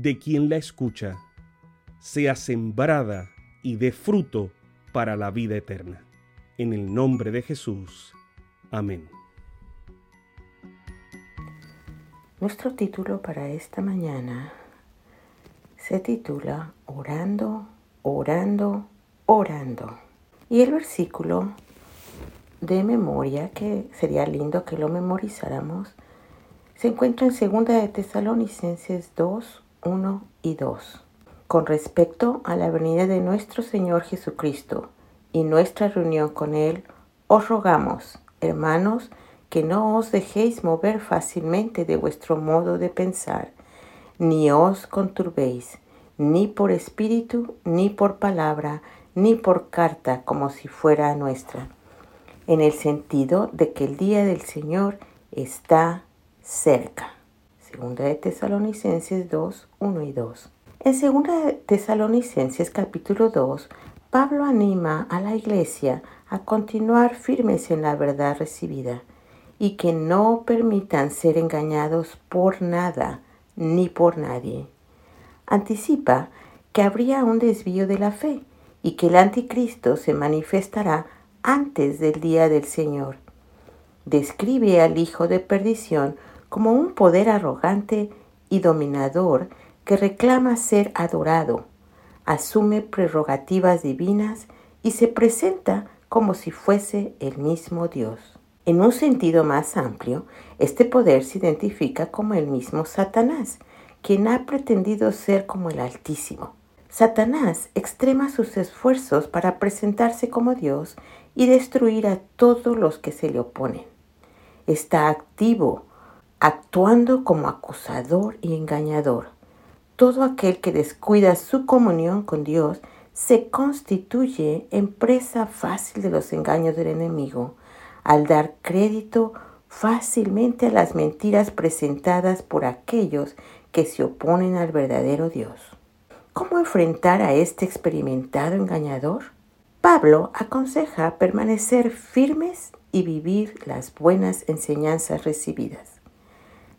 de quien la escucha, sea sembrada y dé fruto para la vida eterna. En el nombre de Jesús. Amén. Nuestro título para esta mañana se titula Orando, orando, orando. Y el versículo de memoria, que sería lindo que lo memorizáramos, se encuentra en 2 de Tesalonicenses 2, 1 y 2. Con respecto a la venida de nuestro Señor Jesucristo y nuestra reunión con Él, os rogamos, hermanos, que no os dejéis mover fácilmente de vuestro modo de pensar, ni os conturbéis, ni por espíritu, ni por palabra, ni por carta como si fuera nuestra, en el sentido de que el día del Señor está cerca. Segunda de Tesalonicenses 2, 1 y 2. En Segunda de Tesalonicenses capítulo 2, Pablo anima a la iglesia a continuar firmes en la verdad recibida y que no permitan ser engañados por nada ni por nadie. Anticipa que habría un desvío de la fe y que el anticristo se manifestará antes del día del Señor. Describe al hijo de perdición como un poder arrogante y dominador que reclama ser adorado, asume prerrogativas divinas y se presenta como si fuese el mismo Dios. En un sentido más amplio, este poder se identifica como el mismo Satanás, quien ha pretendido ser como el Altísimo. Satanás extrema sus esfuerzos para presentarse como Dios y destruir a todos los que se le oponen. Está activo actuando como acusador y engañador. Todo aquel que descuida su comunión con Dios se constituye en presa fácil de los engaños del enemigo, al dar crédito fácilmente a las mentiras presentadas por aquellos que se oponen al verdadero Dios. ¿Cómo enfrentar a este experimentado engañador? Pablo aconseja permanecer firmes y vivir las buenas enseñanzas recibidas.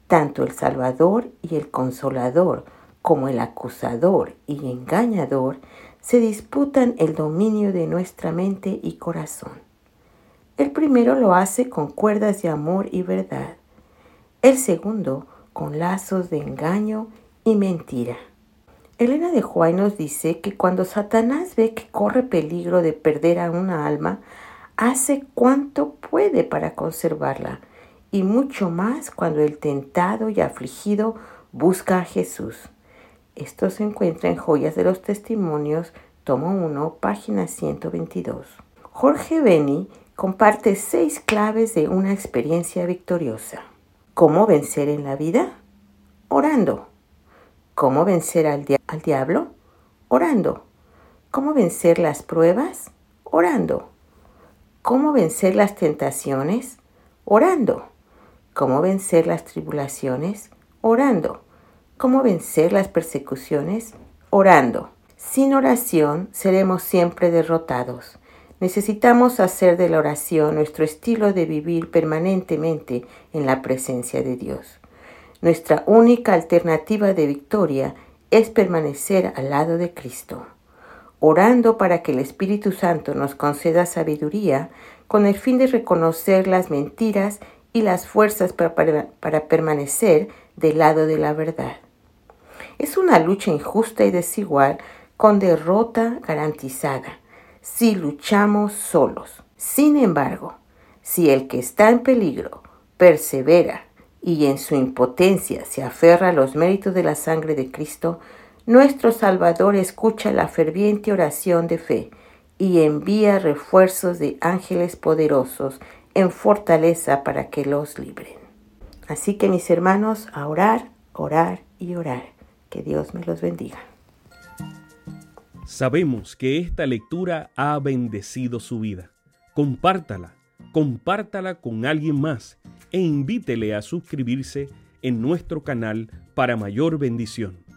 Tanto el Salvador y el Consolador como el acusador y engañador se disputan el dominio de nuestra mente y corazón. El primero lo hace con cuerdas de amor y verdad, el segundo con lazos de engaño y mentira. Elena de Juárez nos dice que cuando Satanás ve que corre peligro de perder a una alma, hace cuanto puede para conservarla, y mucho más cuando el tentado y afligido busca a Jesús. Esto se encuentra en Joyas de los Testimonios, tomo 1, página 122. Jorge Beni comparte seis claves de una experiencia victoriosa. ¿Cómo vencer en la vida? Orando. ¿Cómo vencer al, al diablo? Orando. ¿Cómo vencer las pruebas? Orando. ¿Cómo vencer las tentaciones? Orando. ¿Cómo vencer las tribulaciones? Orando. ¿Cómo vencer las persecuciones? Orando. Sin oración seremos siempre derrotados. Necesitamos hacer de la oración nuestro estilo de vivir permanentemente en la presencia de Dios. Nuestra única alternativa de victoria es permanecer al lado de Cristo, orando para que el Espíritu Santo nos conceda sabiduría con el fin de reconocer las mentiras y las fuerzas para, para, permanecer del lado de la verdad. Es una lucha injusta y desigual con derrota garantizada si luchamos solos. Sin embargo, si el que está en peligro persevera y en su impotencia se aferra a los méritos de la sangre de Cristo, nuestro Salvador escucha la ferviente oración de fe y envía refuerzos de ángeles poderosos en fortaleza para que los libren. Así que mis hermanos, a orar, orar y orar. Que Dios me los bendiga. Sabemos que esta lectura ha bendecido su vida. Compártala, compártala con alguien más e invítele a suscribirse en nuestro canal para mayor bendición.